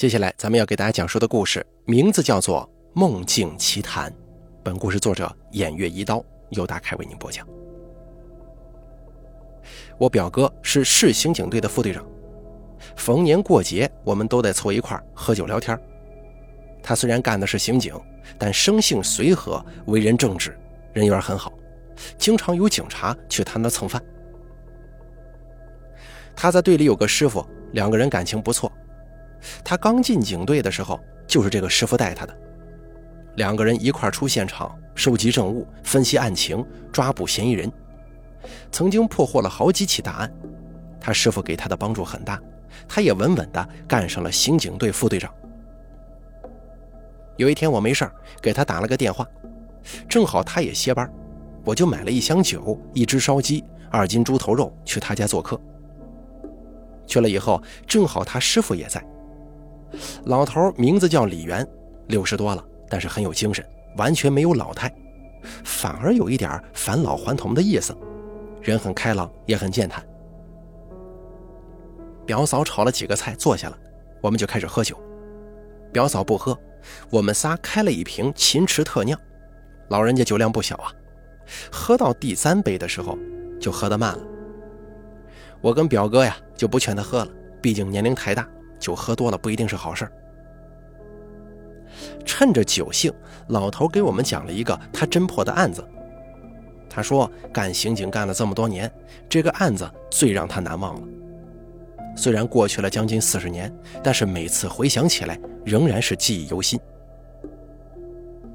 接下来咱们要给大家讲述的故事名字叫做《梦境奇谈》，本故事作者偃月一刀由大开为您播讲。我表哥是市刑警队的副队长，逢年过节我们都得凑一块喝酒聊天。他虽然干的是刑警，但生性随和，为人正直，人缘很好，经常有警察去他那蹭饭。他在队里有个师傅，两个人感情不错。他刚进警队的时候，就是这个师傅带他的。两个人一块出现场，收集证物，分析案情，抓捕嫌疑人，曾经破获了好几起大案。他师傅给他的帮助很大，他也稳稳的干上了刑警队副队长。有一天我没事给他打了个电话，正好他也歇班，我就买了一箱酒、一只烧鸡、二斤猪头肉去他家做客。去了以后，正好他师傅也在。老头名字叫李元，六十多了，但是很有精神，完全没有老态，反而有一点返老还童的意思，人很开朗，也很健谈。表嫂炒了几个菜，坐下了，我们就开始喝酒。表嫂不喝，我们仨开了一瓶秦池特酿，老人家酒量不小啊。喝到第三杯的时候，就喝得慢了。我跟表哥呀，就不劝他喝了，毕竟年龄太大。酒喝多了不一定是好事趁着酒兴，老头给我们讲了一个他侦破的案子。他说，干刑警干了这么多年，这个案子最让他难忘了。虽然过去了将近四十年，但是每次回想起来，仍然是记忆犹新。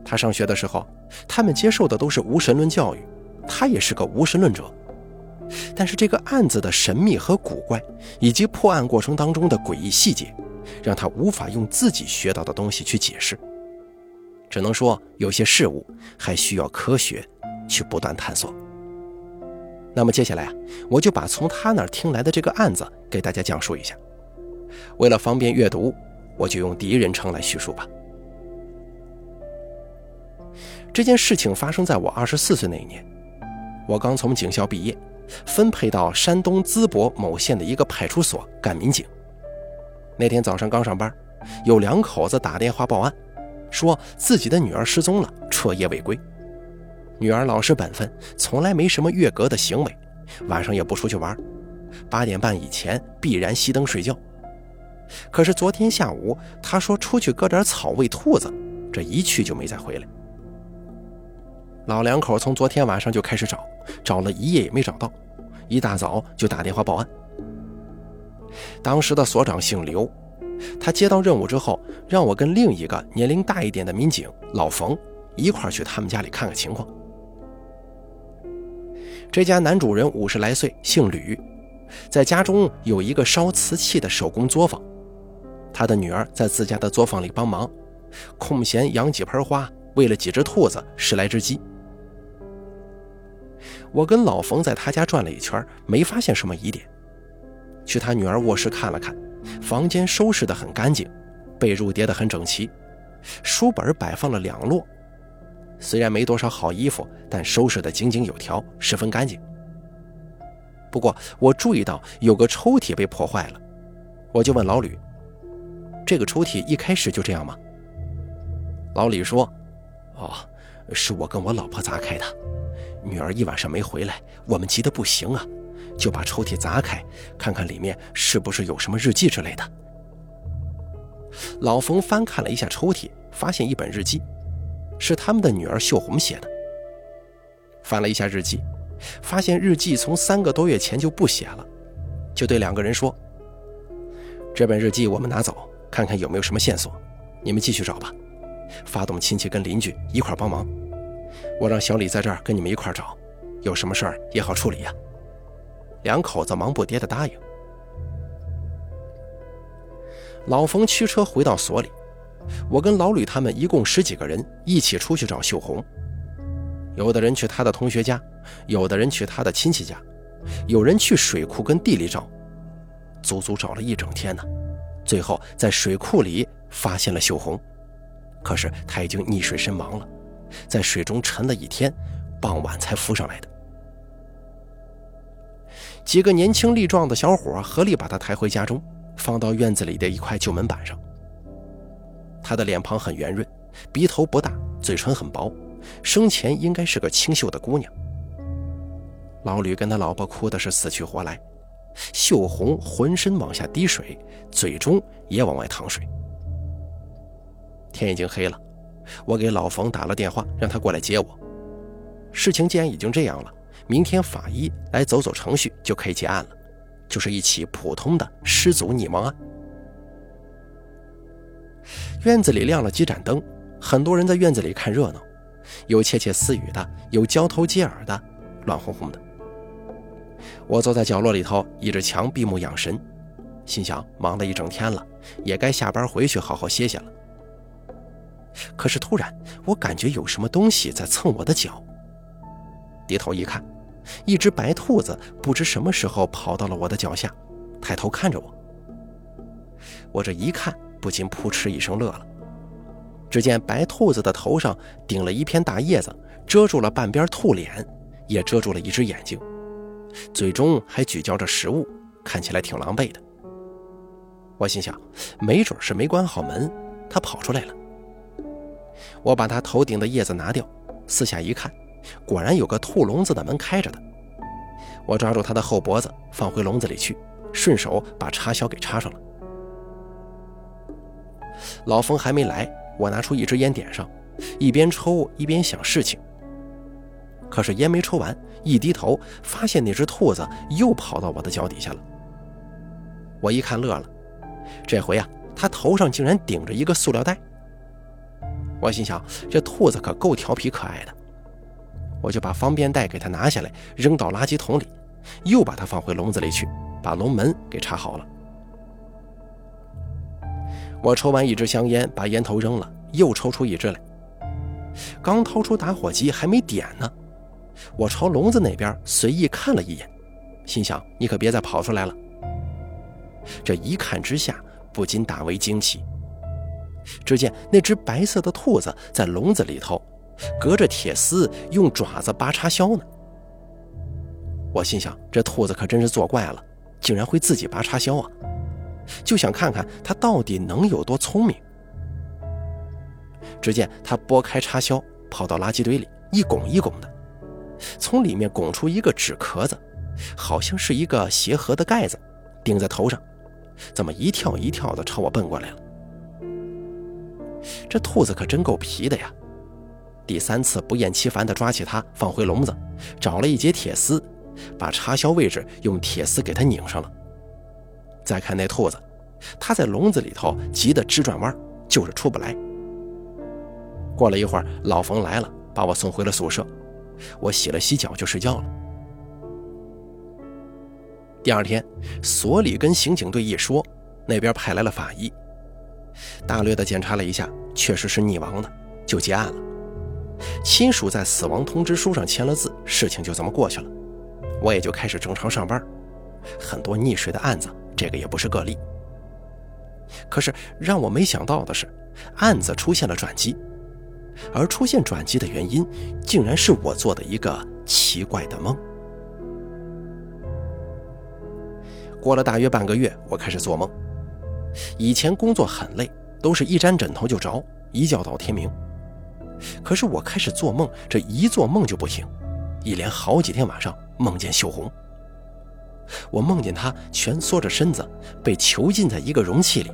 他上学的时候，他们接受的都是无神论教育，他也是个无神论者。但是这个案子的神秘和古怪，以及破案过程当中的诡异细节，让他无法用自己学到的东西去解释。只能说有些事物还需要科学去不断探索。那么接下来啊，我就把从他那儿听来的这个案子给大家讲述一下。为了方便阅读，我就用第一人称来叙述吧。这件事情发生在我二十四岁那一年，我刚从警校毕业。分配到山东淄博某县的一个派出所干民警。那天早上刚上班，有两口子打电话报案，说自己的女儿失踪了，彻夜未归。女儿老实本分，从来没什么越格的行为，晚上也不出去玩，八点半以前必然熄灯睡觉。可是昨天下午，她说出去割点草喂兔子，这一去就没再回来。老两口从昨天晚上就开始找，找了一夜也没找到，一大早就打电话报案。当时的所长姓刘，他接到任务之后，让我跟另一个年龄大一点的民警老冯一块去他们家里看看情况。这家男主人五十来岁，姓吕，在家中有一个烧瓷器的手工作坊，他的女儿在自家的作坊里帮忙，空闲养几盆花，喂了几只兔子，十来只鸡。我跟老冯在他家转了一圈，没发现什么疑点。去他女儿卧室看了看，房间收拾得很干净，被褥叠得很整齐，书本摆放了两摞。虽然没多少好衣服，但收拾得井井有条，十分干净。不过我注意到有个抽屉被破坏了，我就问老吕：“这个抽屉一开始就这样吗？”老李说：“哦，是我跟我老婆砸开的。”女儿一晚上没回来，我们急得不行啊，就把抽屉砸开，看看里面是不是有什么日记之类的。老冯翻看了一下抽屉，发现一本日记，是他们的女儿秀红写的。翻了一下日记，发现日记从三个多月前就不写了，就对两个人说：“这本日记我们拿走，看看有没有什么线索，你们继续找吧，发动亲戚跟邻居一块帮忙。”我让小李在这儿跟你们一块找，有什么事儿也好处理呀。两口子忙不迭的答应。老冯驱车回到所里，我跟老吕他们一共十几个人一起出去找秀红。有的人去他的同学家，有的人去他的亲戚家，有人去水库跟地里找，足足找了一整天呢。最后在水库里发现了秀红，可是他已经溺水身亡了。在水中沉了一天，傍晚才浮上来的。几个年轻力壮的小伙合力把他抬回家中，放到院子里的一块旧门板上，她的脸庞很圆润，鼻头不大，嘴唇很薄，生前应该是个清秀的姑娘。老吕跟他老婆哭的是死去活来，秀红浑身往下滴水，嘴中也往外淌水。天已经黑了，我给老冯打了电话，让他过来接我。事情既然已经这样了，明天法医来走走程序就可以结案了，就是一起普通的失足溺亡案。院子里亮了几盏灯，很多人在院子里看热闹，有窃窃私语的，有交头接耳的，乱哄哄的。我坐在角落里头，倚着墙闭目养神，心想忙了一整天了，也该下班回去好好歇歇了。可是突然，我感觉有什么东西在蹭我的脚。低头一看，一只白兔子不知什么时候跑到了我的脚下，抬头看着我。我这一看，不禁扑哧一声乐了。只见白兔子的头上顶了一片大叶子，遮住了半边兔脸，也遮住了一只眼睛。嘴中还咀嚼着食物，看起来挺狼狈的。我心想，没准是没关好门，它跑出来了。我把它头顶的叶子拿掉，四下一看，果然有个兔笼子的门开着的。我抓住它的后脖子，放回笼子里去，顺手把插销给插上了。老冯还没来，我拿出一支烟点上，一边抽一边想事情。可是烟没抽完，一低头发现那只兔子又跑到我的脚底下了。我一看乐了，这回啊，它头上竟然顶着一个塑料袋。我心想，这兔子可够调皮可爱的。我就把方便袋给它拿下来，扔到垃圾桶里，又把它放回笼子里去，把笼门给插好了。我抽完一支香烟，把烟头扔了，又抽出一支来。刚掏出打火机，还没点呢。我朝笼子那边随意看了一眼，心想：“你可别再跑出来了。”这一看之下，不禁大为惊奇。只见那只白色的兔子在笼子里头，隔着铁丝用爪子拔插销呢。我心想：这兔子可真是作怪了，竟然会自己拔插销啊！就想看看它到底能有多聪明。只见它拨开插销，跑到垃圾堆里，一拱一拱的。从里面拱出一个纸壳子，好像是一个鞋盒的盖子，顶在头上，怎么一跳一跳的朝我奔过来了？这兔子可真够皮的呀！第三次不厌其烦地抓起它，放回笼子，找了一截铁丝，把插销位置用铁丝给它拧上了。再看那兔子，它在笼子里头急得直转弯，就是出不来。过了一会儿，老冯来了，把我送回了宿舍。我洗了洗脚就睡觉了。第二天，所里跟刑警队一说，那边派来了法医，大略的检查了一下，确实是溺亡的，就结案了。亲属在死亡通知书上签了字，事情就这么过去了。我也就开始正常上班。很多溺水的案子，这个也不是个例。可是让我没想到的是，案子出现了转机。而出现转机的原因，竟然是我做的一个奇怪的梦。过了大约半个月，我开始做梦。以前工作很累，都是一沾枕头就着，一觉到天明。可是我开始做梦，这一做梦就不行，一连好几天晚上梦见秀红。我梦见她蜷缩着身子，被囚禁在一个容器里，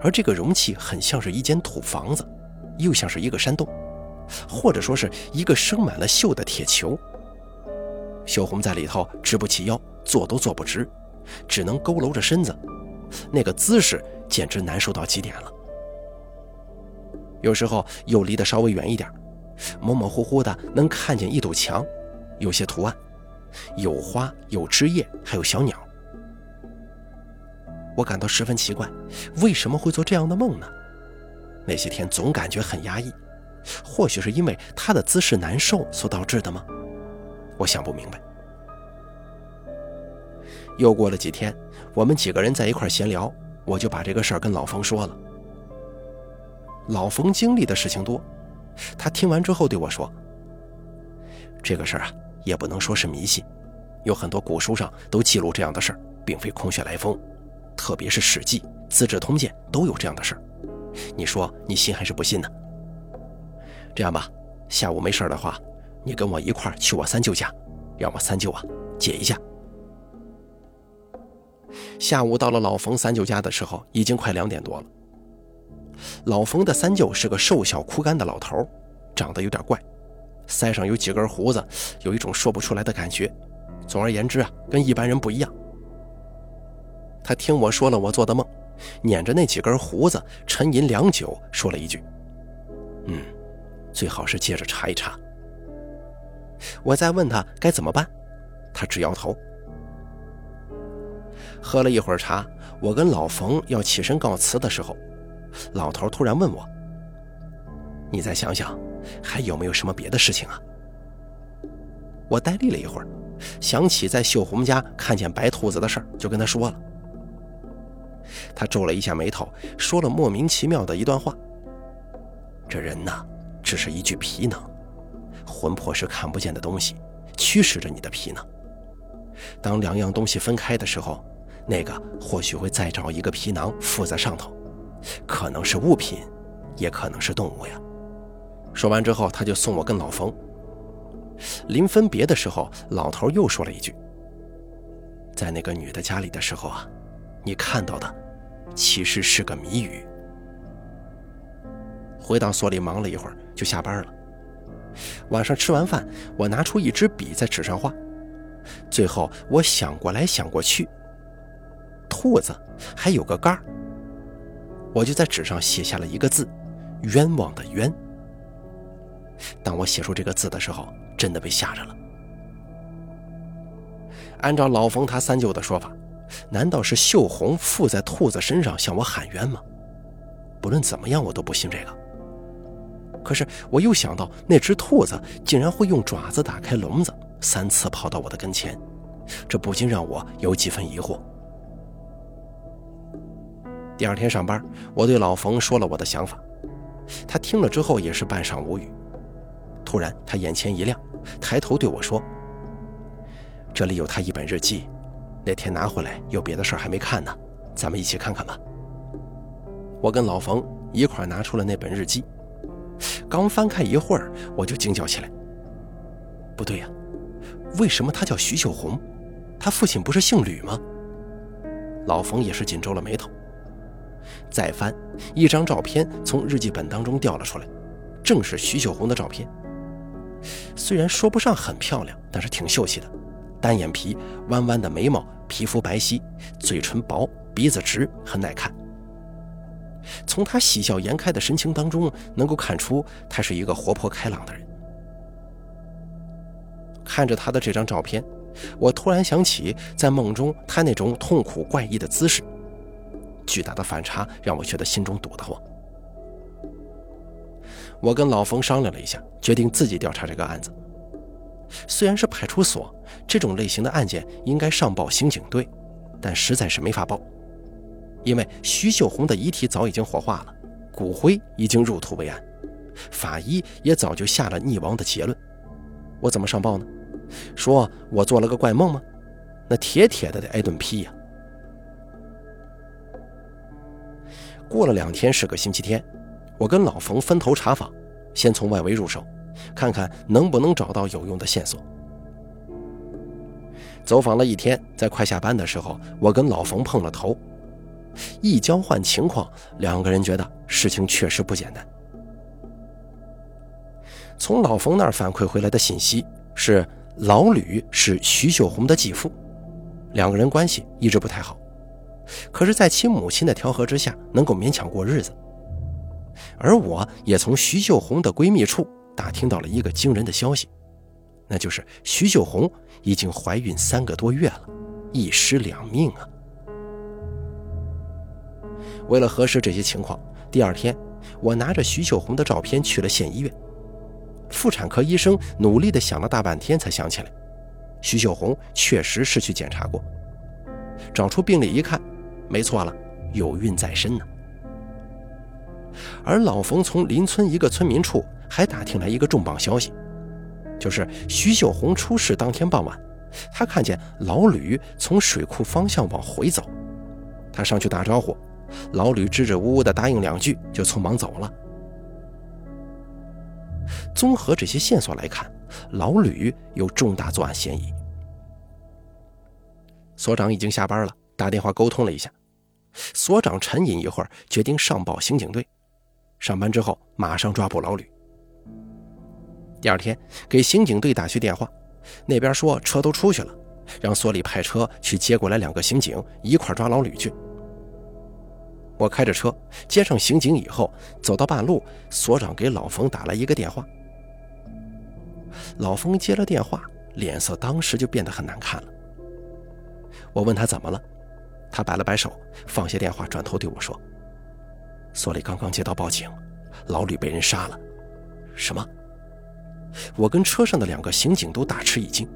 而这个容器很像是一间土房子。又像是一个山洞，或者说是一个生满了锈的铁球。秀红在里头直不起腰，坐都坐不直，只能佝偻着身子，那个姿势简直难受到极点了。有时候又离得稍微远一点，模模糊糊的能看见一堵墙，有些图案，有花，有枝叶，还有小鸟。我感到十分奇怪，为什么会做这样的梦呢？那些天总感觉很压抑，或许是因为他的姿势难受所导致的吗？我想不明白。又过了几天，我们几个人在一块闲聊，我就把这个事儿跟老冯说了。老冯经历的事情多，他听完之后对我说：“这个事儿啊，也不能说是迷信，有很多古书上都记录这样的事儿，并非空穴来风，特别是《史记》《资治通鉴》都有这样的事儿。”你说你信还是不信呢？这样吧，下午没事的话，你跟我一块去我三舅家，让我三舅啊解一下。下午到了老冯三舅家的时候，已经快两点多了。老冯的三舅是个瘦小枯干的老头，长得有点怪，腮上有几根胡子，有一种说不出来的感觉。总而言之啊，跟一般人不一样。他听我说了我做的梦，捻着那几根胡子，沉吟良久，说了一句：“嗯，最好是接着查一查。”我再问他该怎么办，他直摇头。喝了一会儿茶，我跟老冯要起身告辞的时候，老头突然问我：“你再想想，还有没有什么别的事情啊？”我呆立了一会儿，想起在秀红家看见白兔子的事儿，就跟他说了。他皱了一下眉头，说了莫名其妙的一段话：“这人呐，只是一具皮囊，魂魄是看不见的东西，驱使着你的皮囊。当两样东西分开的时候。”那个或许会再找一个皮囊附在上头，可能是物品，也可能是动物呀。说完之后，他就送我跟老冯。临分别的时候，老头又说了一句：“在那个女的家里的时候啊，你看到的其实是个谜语。”回到所里忙了一会儿，就下班了。晚上吃完饭，我拿出一支笔在纸上画，最后我想过来想过去。兔子还有个杆儿，我就在纸上写下了一个字“冤枉”的“冤”。当我写出这个字的时候，真的被吓着了。按照老冯他三舅的说法，难道是秀红附在兔子身上向我喊冤吗？不论怎么样，我都不信这个。可是我又想到，那只兔子竟然会用爪子打开笼子，三次跑到我的跟前，这不禁让我有几分疑惑。第二天上班，我对老冯说了我的想法，他听了之后也是半晌无语。突然，他眼前一亮，抬头对我说：“这里有他一本日记，那天拿回来，有别的事儿还没看呢，咱们一起看看吧。”我跟老冯一块拿出了那本日记，刚翻开一会儿，我就惊叫起来：“不对呀，为什么他叫徐秀红？他父亲不是姓吕吗？”老冯也是紧皱了眉头。再翻，一张照片从日记本当中掉了出来，正是徐秀红的照片。虽然说不上很漂亮，但是挺秀气的，单眼皮，弯弯的眉毛，皮肤白皙，嘴唇薄，鼻子直，很耐看。从她喜笑颜开的神情当中，能够看出她是一个活泼开朗的人。看着她的这张照片，我突然想起在梦中她那种痛苦怪异的姿势。巨大的反差让我觉得心中堵得慌。我跟老冯商量了一下，决定自己调查这个案子。虽然是派出所这种类型的案件应该上报刑警队，但实在是没法报，因为徐秀红的遗体早已经火化了，骨灰已经入土为安，法医也早就下了溺亡的结论。我怎么上报呢？说我做了个怪梦吗？那铁铁的得挨顿批呀！过了两天是个星期天，我跟老冯分头查访，先从外围入手，看看能不能找到有用的线索。走访了一天，在快下班的时候，我跟老冯碰了头，一交换情况，两个人觉得事情确实不简单。从老冯那儿反馈回来的信息是，老吕是徐秀红的继父，两个人关系一直不太好。可是，在其母亲的调和之下，能够勉强过日子。而我也从徐秀红的闺蜜处打听到了一个惊人的消息，那就是徐秀红已经怀孕三个多月了，一尸两命啊！为了核实这些情况，第二天，我拿着徐秀红的照片去了县医院。妇产科医生努力地想了大半天，才想起来，徐秀红确实是去检查过，找出病历一看。没错了，有孕在身呢。而老冯从邻村一个村民处还打听来一个重磅消息，就是徐秀红出事当天傍晚，他看见老吕从水库方向往回走，他上去打招呼，老吕支支吾吾的答应两句，就匆忙走了。综合这些线索来看，老吕有重大作案嫌疑。所长已经下班了，打电话沟通了一下，所长沉吟一会儿，决定上报刑警队。上班之后马上抓捕老吕。第二天给刑警队打去电话，那边说车都出去了，让所里派车去接过来两个刑警，一块抓老吕去。我开着车接上刑警以后，走到半路，所长给老冯打来一个电话。老冯接了电话，脸色当时就变得很难看了。我问他怎么了，他摆了摆手，放下电话，转头对我说：“所里刚刚接到报警，老吕被人杀了。”什么？我跟车上的两个刑警都大吃一惊。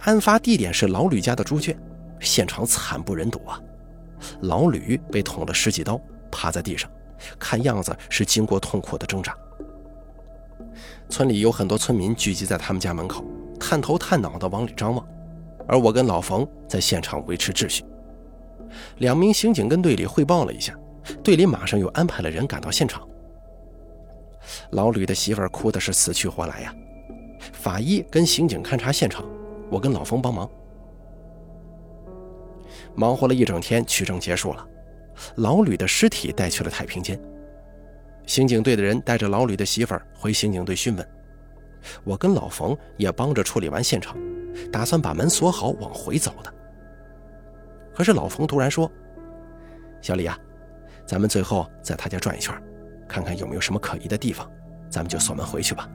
案发地点是老吕家的猪圈，现场惨不忍睹啊！老吕被捅了十几刀，趴在地上，看样子是经过痛苦的挣扎。村里有很多村民聚集在他们家门口，探头探脑地往里张望，而我跟老冯在现场维持秩序。两名刑警跟队里汇报了一下，队里马上又安排了人赶到现场。老吕的媳妇儿哭的是死去活来呀！法医跟刑警勘察现场，我跟老冯帮忙。忙活了一整天，取证结束了，老吕的尸体带去了太平间。刑警队的人带着老吕的媳妇儿回刑警队讯问，我跟老冯也帮着处理完现场，打算把门锁好往回走的。可是老冯突然说：“小李啊，咱们最后在他家转一圈，看看有没有什么可疑的地方，咱们就锁门回去吧。”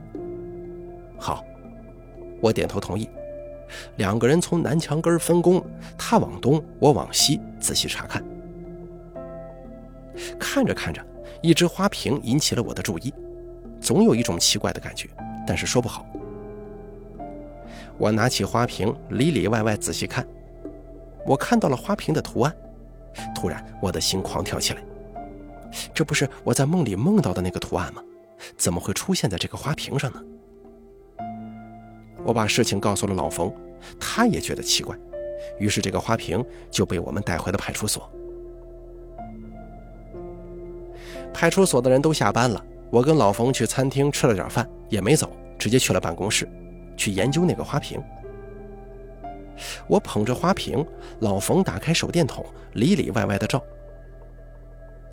好，我点头同意。两个人从南墙根分工，他往东，我往西，仔细查看。看着看着，一只花瓶引起了我的注意，总有一种奇怪的感觉，但是说不好。我拿起花瓶，里里外外仔细看，我看到了花瓶的图案，突然我的心狂跳起来。这不是我在梦里梦到的那个图案吗？怎么会出现在这个花瓶上呢？我把事情告诉了老冯，他也觉得奇怪，于是这个花瓶就被我们带回了派出所。派出所的人都下班了，我跟老冯去餐厅吃了点饭，也没走，直接去了办公室，去研究那个花瓶。我捧着花瓶，老冯打开手电筒，里里外外的照。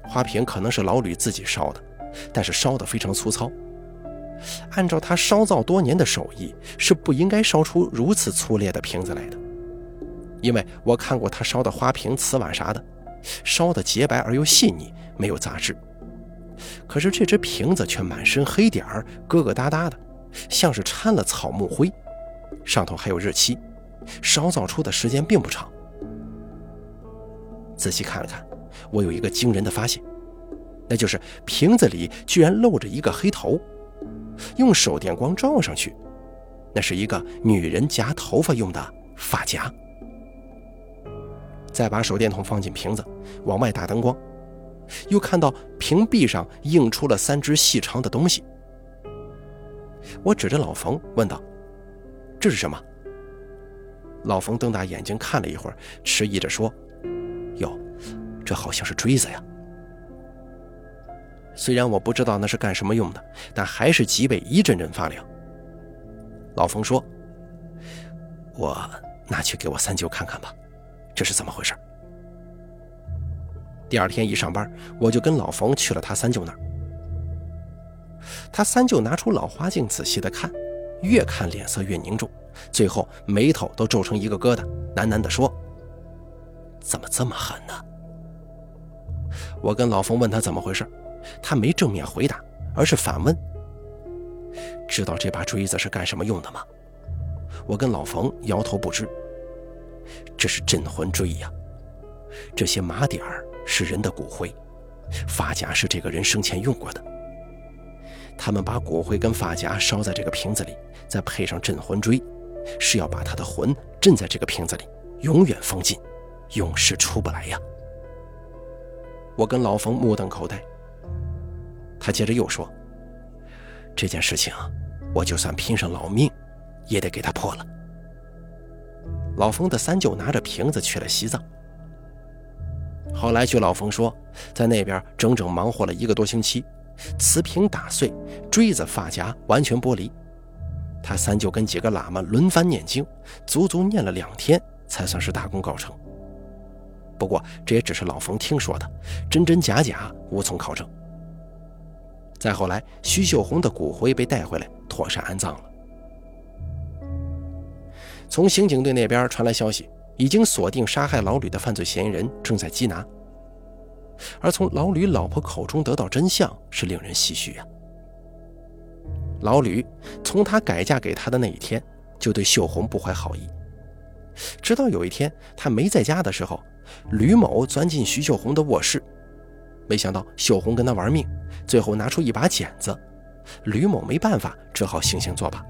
花瓶可能是老吕自己烧的，但是烧的非常粗糙。按照他烧造多年的手艺，是不应该烧出如此粗劣的瓶子来的。因为我看过他烧的花瓶、瓷碗啥的，烧的洁白而又细腻，没有杂质。可是这只瓶子却满身黑点儿，疙疙瘩瘩的，像是掺了草木灰，上头还有日期，烧造出的时间并不长。仔细看了看，我有一个惊人的发现，那就是瓶子里居然露着一个黑头。用手电光照上去，那是一个女人夹头发用的发夹。再把手电筒放进瓶子，往外打灯光，又看到瓶壁上映出了三只细长的东西。我指着老冯问道：“这是什么？”老冯瞪大眼睛看了一会儿，迟疑着说：“哟，这好像是锥子呀。”虽然我不知道那是干什么用的，但还是脊背一阵阵发凉。老冯说：“我拿去给我三舅看看吧，这是怎么回事？”第二天一上班，我就跟老冯去了他三舅那儿。他三舅拿出老花镜仔细的看，越看脸色越凝重，最后眉头都皱成一个疙瘩，喃喃地说：“怎么这么狠呢？”我跟老冯问他怎么回事。他没正面回答，而是反问：“知道这把锥子是干什么用的吗？”我跟老冯摇头不知。这是镇魂锥呀，这些麻点儿是人的骨灰，发夹是这个人生前用过的。他们把骨灰跟发夹烧在这个瓶子里，再配上镇魂锥，是要把他的魂镇在这个瓶子里，永远封禁，永世出不来呀。我跟老冯目瞪口呆。他接着又说：“这件事情，我就算拼上老命，也得给他破了。”老冯的三舅拿着瓶子去了西藏。后来据老冯说，在那边整整忙活了一个多星期，瓷瓶打碎，锥子、发夹完全剥离。他三舅跟几个喇嘛轮番念经，足足念了两天，才算是大功告成。不过这也只是老冯听说的，真真假假无从考证。再后来，徐秀红的骨灰被带回来，妥善安葬了。从刑警队那边传来消息，已经锁定杀害老吕的犯罪嫌疑人，正在缉拿。而从老吕老婆口中得到真相，是令人唏嘘啊。老吕从他改嫁给他的那一天，就对秀红不怀好意。直到有一天他没在家的时候，吕某钻进徐秀红的卧室，没想到秀红跟他玩命，最后拿出一把剪子，吕某没办法，只好悻悻作罢。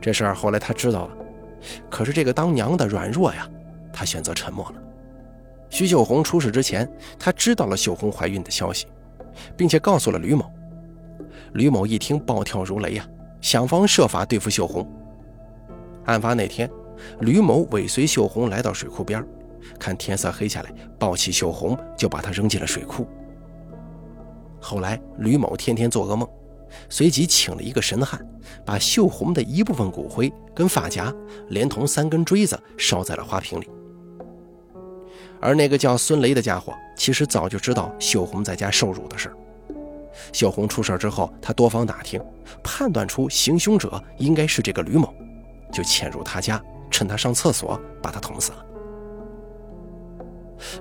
这事儿后来他知道了，可是这个当娘的软弱呀，他选择沉默了。徐秀红出事之前，他知道了秀红怀孕的消息，并且告诉了吕某。吕某一听，暴跳如雷呀，想方设法对付秀红。案发那天，吕某尾随秀红来到水库边，看天色黑下来，抱起秀红就把她扔进了水库。后来，吕某天天做噩梦，随即请了一个神汉，把秀红的一部分骨灰跟发夹，连同三根锥子烧在了花瓶里。而那个叫孙雷的家伙，其实早就知道秀红在家受辱的事。秀红出事之后，他多方打听，判断出行凶者应该是这个吕某，就潜入他家，趁他上厕所把他捅死了。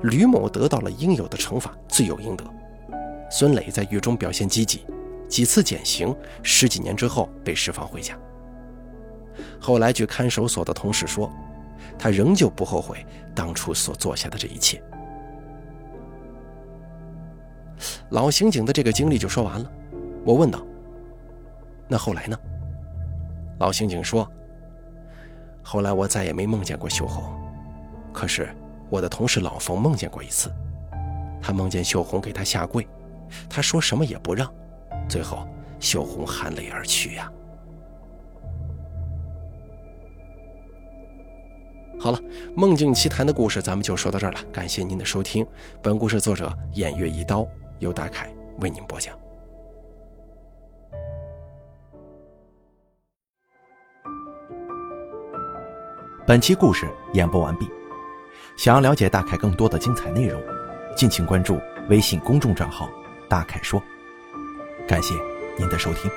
吕某得到了应有的惩罚，罪有应得。孙磊在狱中表现积极，几次减刑，十几年之后被释放回家。后来据看守所的同事说，他仍旧不后悔当初所做下的这一切。老刑警的这个经历就说完了，我问道：“那后来呢？”老刑警说：“后来我再也没梦见过秀红，可是我的同事老冯梦见过一次，他梦见秀红给他下跪，他说什么也不让，最后秀红含泪而去呀。”好了，梦境奇谈的故事咱们就说到这儿了，感谢您的收听。本故事作者偃月一刀。由大凯为您播讲。本期故事演播完毕。想要了解大凯更多的精彩内容，敬请关注微信公众账号“大凯说”。感谢您的收听。